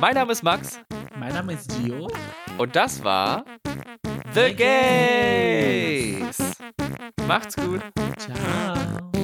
A: Mein Name ist Max.
B: Mein Name ist Gio.
A: Und das war The Gays. Macht's gut.
B: Ciao.